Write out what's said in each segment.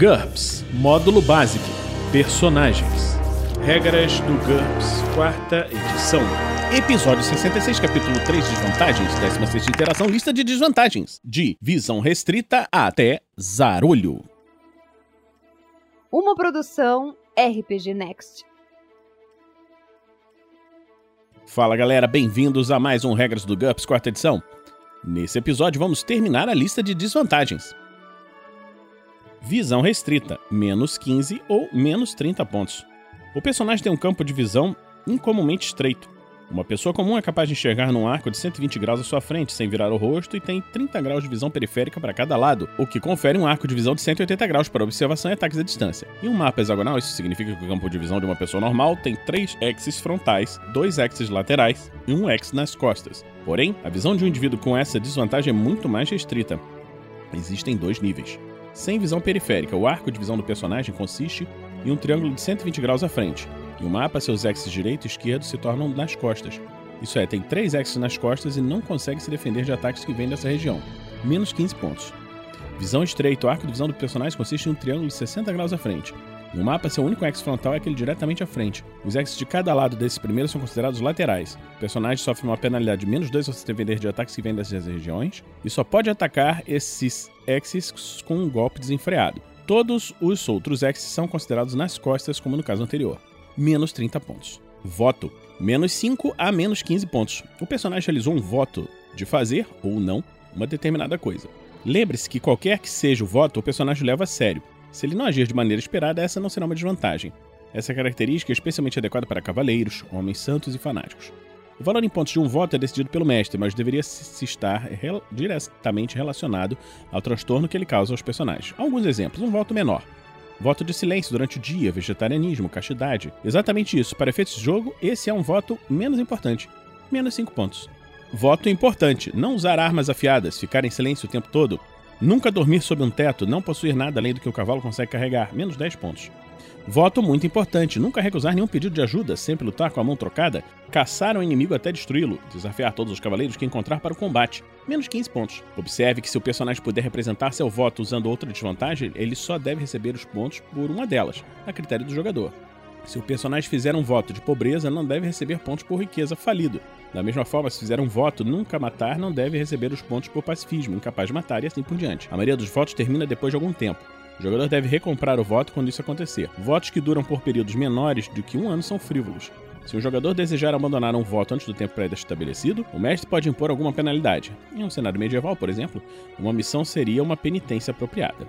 GURPS Módulo Básico Personagens Regras do GURPS, quarta edição. Episódio 66, capítulo 3, Desvantagens, 16 interação, lista de desvantagens. De visão restrita até zarolho. Uma produção RPG Next. Fala galera, bem-vindos a mais um Regras do GURPS, quarta edição. Nesse episódio vamos terminar a lista de desvantagens. Visão restrita, menos 15 ou menos 30 pontos. O personagem tem um campo de visão incomumente estreito. Uma pessoa comum é capaz de enxergar num arco de 120 graus à sua frente, sem virar o rosto, e tem 30 graus de visão periférica para cada lado, o que confere um arco de visão de 180 graus para observação e ataques à distância. Em um mapa hexagonal, isso significa que o campo de visão de uma pessoa normal tem 3 axes frontais, 2 axes laterais e um X nas costas. Porém, a visão de um indivíduo com essa desvantagem é muito mais restrita. Existem dois níveis. Sem visão periférica, o arco de visão do personagem consiste em um triângulo de 120 graus à frente. Em um mapa, seus axes direito e esquerdo se tornam nas costas. Isso é, tem três axes nas costas e não consegue se defender de ataques que vêm dessa região. Menos 15 pontos. Visão estreita, o arco de visão do personagem consiste em um triângulo de 60 graus à frente. No mapa, seu único X frontal é aquele diretamente à frente. Os X de cada lado desse primeiro são considerados laterais. O personagem sofre uma penalidade de menos 2 ao se defender de ataques que vêm dessas regiões, e só pode atacar esses X com um golpe desenfreado. Todos os outros X são considerados nas costas, como no caso anterior. Menos 30 pontos. Voto. Menos 5 a menos 15 pontos. O personagem realizou um voto de fazer, ou não, uma determinada coisa. Lembre-se que qualquer que seja o voto, o personagem leva a sério. Se ele não agir de maneira esperada, essa não será uma desvantagem. Essa característica é especialmente adequada para cavaleiros, homens santos e fanáticos. O valor em pontos de um voto é decidido pelo mestre, mas deveria se estar rel diretamente relacionado ao transtorno que ele causa aos personagens. Alguns exemplos: um voto menor. Voto de silêncio durante o dia, vegetarianismo, castidade. Exatamente isso. Para efeitos de jogo, esse é um voto menos importante. Menos 5 pontos. Voto importante: não usar armas afiadas, ficar em silêncio o tempo todo, Nunca dormir sob um teto, não possuir nada além do que o cavalo consegue carregar, menos 10 pontos. Voto muito importante: nunca recusar nenhum pedido de ajuda, sempre lutar com a mão trocada, caçar um inimigo até destruí-lo, desafiar todos os cavaleiros que encontrar para o combate, menos 15 pontos. Observe que se o personagem puder representar seu voto usando outra desvantagem, ele só deve receber os pontos por uma delas, a critério do jogador. Se o personagem fizer um voto de pobreza, não deve receber pontos por riqueza falido. Da mesma forma, se fizer um voto nunca matar, não deve receber os pontos por pacifismo, incapaz de matar e assim por diante. A maioria dos votos termina depois de algum tempo. O jogador deve recomprar o voto quando isso acontecer. Votos que duram por períodos menores do que um ano são frívolos. Se um jogador desejar abandonar um voto antes do tempo pré-estabelecido, o mestre pode impor alguma penalidade. Em um cenário medieval, por exemplo, uma missão seria uma penitência apropriada.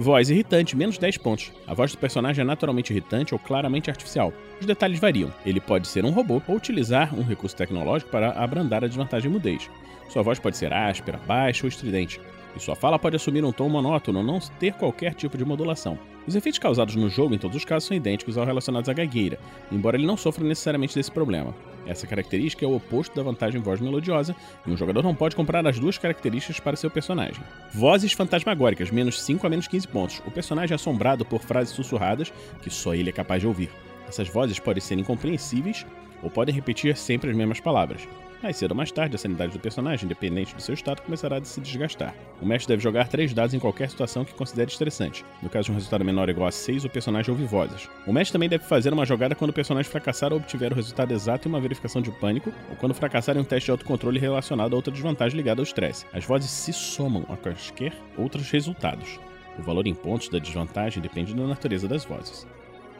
Voz irritante, menos 10 pontos. A voz do personagem é naturalmente irritante ou claramente artificial. Os detalhes variam. Ele pode ser um robô ou utilizar um recurso tecnológico para abrandar a desvantagem mudez. Sua voz pode ser áspera, baixa ou estridente. E sua fala pode assumir um tom monótono ou não ter qualquer tipo de modulação. Os efeitos causados no jogo, em todos os casos, são idênticos aos relacionados à gagueira, embora ele não sofra necessariamente desse problema. Essa característica é o oposto da vantagem voz melodiosa, e um jogador não pode comprar as duas características para seu personagem. Vozes fantasmagóricas, menos 5 a menos 15 pontos. O personagem é assombrado por frases sussurradas que só ele é capaz de ouvir. Essas vozes podem ser incompreensíveis ou podem repetir sempre as mesmas palavras. Mais cedo ou mais tarde, a sanidade do personagem, independente do seu estado, começará a se desgastar. O mestre deve jogar três dados em qualquer situação que considere estressante. No caso de um resultado menor ou igual a 6, o personagem ouve vozes. O mestre também deve fazer uma jogada quando o personagem fracassar ou obtiver o resultado exato em uma verificação de pânico, ou quando fracassar em um teste de autocontrole relacionado a outra desvantagem ligada ao estresse. As vozes se somam a quaisquer outros resultados. O valor em pontos da desvantagem depende da natureza das vozes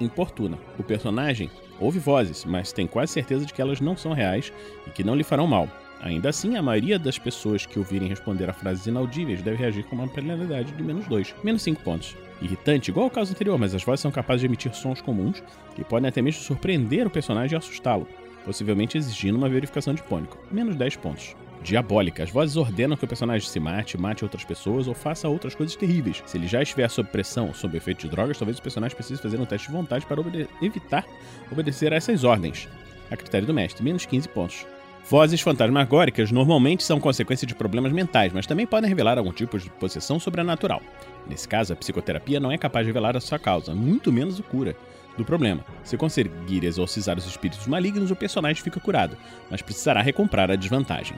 importuna. O personagem ouve vozes, mas tem quase certeza de que elas não são reais e que não lhe farão mal. Ainda assim, a maioria das pessoas que ouvirem responder a frases inaudíveis deve reagir com uma penalidade de menos 2, menos 5 pontos. Irritante, igual ao caso anterior, mas as vozes são capazes de emitir sons comuns que podem até mesmo surpreender o personagem e assustá-lo, possivelmente exigindo uma verificação de pânico, menos 10 pontos diabólica. As vozes ordenam que o personagem se mate, mate outras pessoas ou faça outras coisas terríveis. Se ele já estiver sob pressão, sob efeito de drogas, talvez o personagem precise fazer um teste de vontade para obede evitar obedecer a essas ordens. A critério do mestre, menos 15 pontos. Vozes fantasmagóricas normalmente são consequência de problemas mentais, mas também podem revelar algum tipo de possessão sobrenatural. Nesse caso, a psicoterapia não é capaz de revelar a sua causa, muito menos o cura do problema. Se conseguir exorcizar os espíritos malignos, o personagem fica curado, mas precisará recomprar a desvantagem.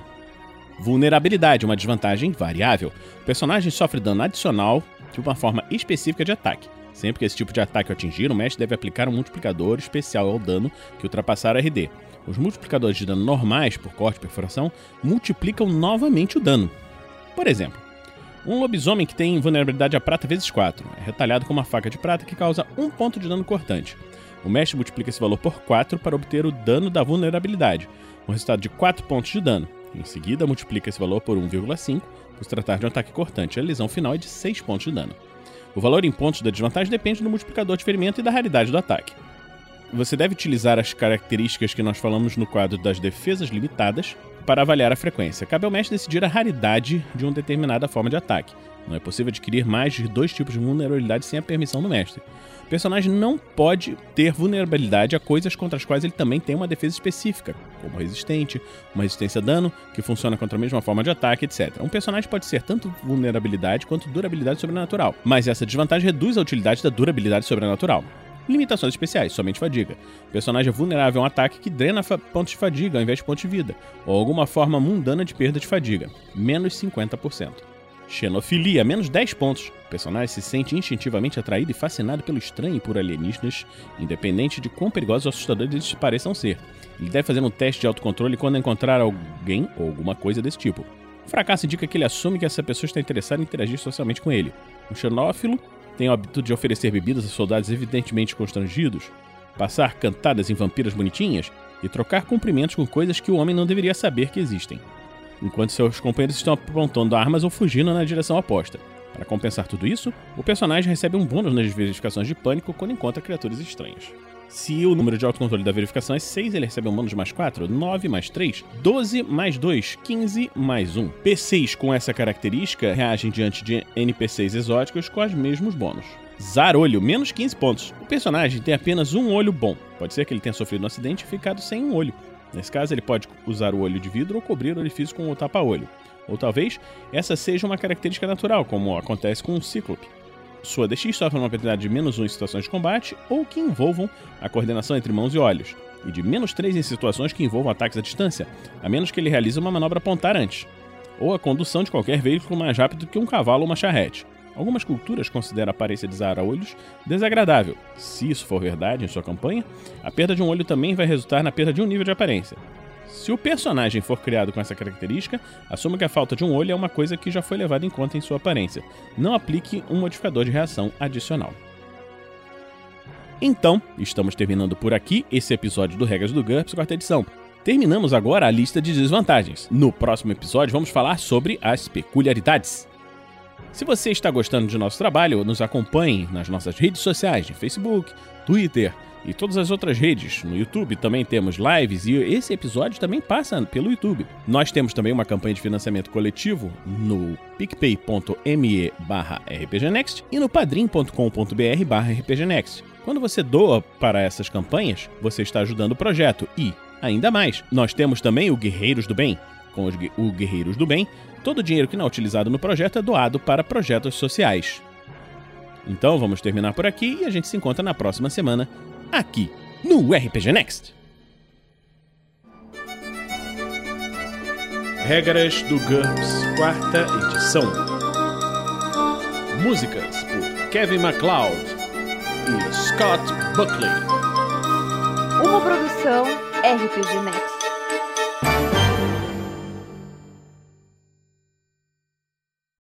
Vulnerabilidade, uma desvantagem variável. O personagem sofre dano adicional de uma forma específica de ataque. Sempre que esse tipo de ataque atingir, o mestre deve aplicar um multiplicador especial ao dano que ultrapassar o RD. Os multiplicadores de dano normais, por corte e perfuração, multiplicam novamente o dano. Por exemplo, um lobisomem que tem vulnerabilidade a prata vezes 4 é retalhado com uma faca de prata que causa 1 ponto de dano cortante. O mestre multiplica esse valor por 4 para obter o dano da vulnerabilidade, um resultado de 4 pontos de dano. Em seguida, multiplica esse valor por 1,5 por se tratar de um ataque cortante. A lesão final é de 6 pontos de dano. O valor em pontos da desvantagem depende do multiplicador de ferimento e da raridade do ataque. Você deve utilizar as características que nós falamos no quadro das defesas limitadas para avaliar a frequência. Cabe ao mestre decidir a raridade de uma determinada forma de ataque. Não é possível adquirir mais de dois tipos de vulnerabilidade sem a permissão do mestre. O personagem não pode ter vulnerabilidade a coisas contra as quais ele também tem uma defesa específica, como resistente, uma resistência a dano, que funciona contra a mesma forma de ataque, etc. Um personagem pode ser tanto vulnerabilidade quanto durabilidade sobrenatural, mas essa desvantagem reduz a utilidade da durabilidade sobrenatural. Limitações especiais, somente fadiga. O personagem é vulnerável a um ataque que drena pontos de fadiga ao invés de pontos de vida, ou alguma forma mundana de perda de fadiga, menos 50%. Xenofilia, menos 10 pontos. O personagem se sente instintivamente atraído e fascinado pelo estranho e por alienígenas, independente de quão perigosos ou assustadores eles pareçam ser. Ele deve fazer um teste de autocontrole quando encontrar alguém ou alguma coisa desse tipo. O fracasso indica que ele assume que essa pessoa está interessada em interagir socialmente com ele. Um xenófilo tem o hábito de oferecer bebidas a soldados evidentemente constrangidos, passar cantadas em vampiras bonitinhas e trocar cumprimentos com coisas que o homem não deveria saber que existem enquanto seus companheiros estão apontando armas ou fugindo na direção oposta. Para compensar tudo isso, o personagem recebe um bônus nas verificações de pânico quando encontra criaturas estranhas. Se o número de autocontrole da verificação é 6, ele recebe um bônus mais 4, 9 mais 3, 12 mais 2, 15 mais 1. PCs com essa característica reagem diante de NPCs exóticos com os mesmos bônus. Zarolho, menos 15 pontos. O personagem tem apenas um olho bom. Pode ser que ele tenha sofrido um acidente e ficado sem um olho. Nesse caso, ele pode usar o olho de vidro ou cobrir o orifício com o tapa-olho. Ou talvez essa seja uma característica natural, como acontece com um cíclope. Sua DX sofre uma penalidade de menos 1 em situações de combate ou que envolvam a coordenação entre mãos e olhos, e de menos 3 em situações que envolvam ataques à distância, a menos que ele realize uma manobra apontar antes, ou a condução de qualquer veículo mais rápido que um cavalo ou uma charrete. Algumas culturas consideram a aparência de Zara-olhos desagradável. Se isso for verdade em sua campanha, a perda de um olho também vai resultar na perda de um nível de aparência. Se o personagem for criado com essa característica, assuma que a falta de um olho é uma coisa que já foi levada em conta em sua aparência. Não aplique um modificador de reação adicional. Então, estamos terminando por aqui esse episódio do Regras do GURPS, quarta edição. Terminamos agora a lista de desvantagens. No próximo episódio, vamos falar sobre as peculiaridades. Se você está gostando de nosso trabalho, nos acompanhe nas nossas redes sociais, de Facebook, Twitter e todas as outras redes. No YouTube também temos lives e esse episódio também passa pelo YouTube. Nós temos também uma campanha de financiamento coletivo no picpay.me rpgnext e no padrim.com.br rpgnext. Quando você doa para essas campanhas, você está ajudando o projeto e, ainda mais, nós temos também o Guerreiros do Bem. Com os, o Guerreiros do Bem, todo o dinheiro que não é utilizado no projeto é doado para projetos sociais. Então vamos terminar por aqui e a gente se encontra na próxima semana, aqui no RPG Next. Regras do GURPS, quarta edição. Músicas por Kevin MacLeod e Scott Buckley. Uma produção RPG Next.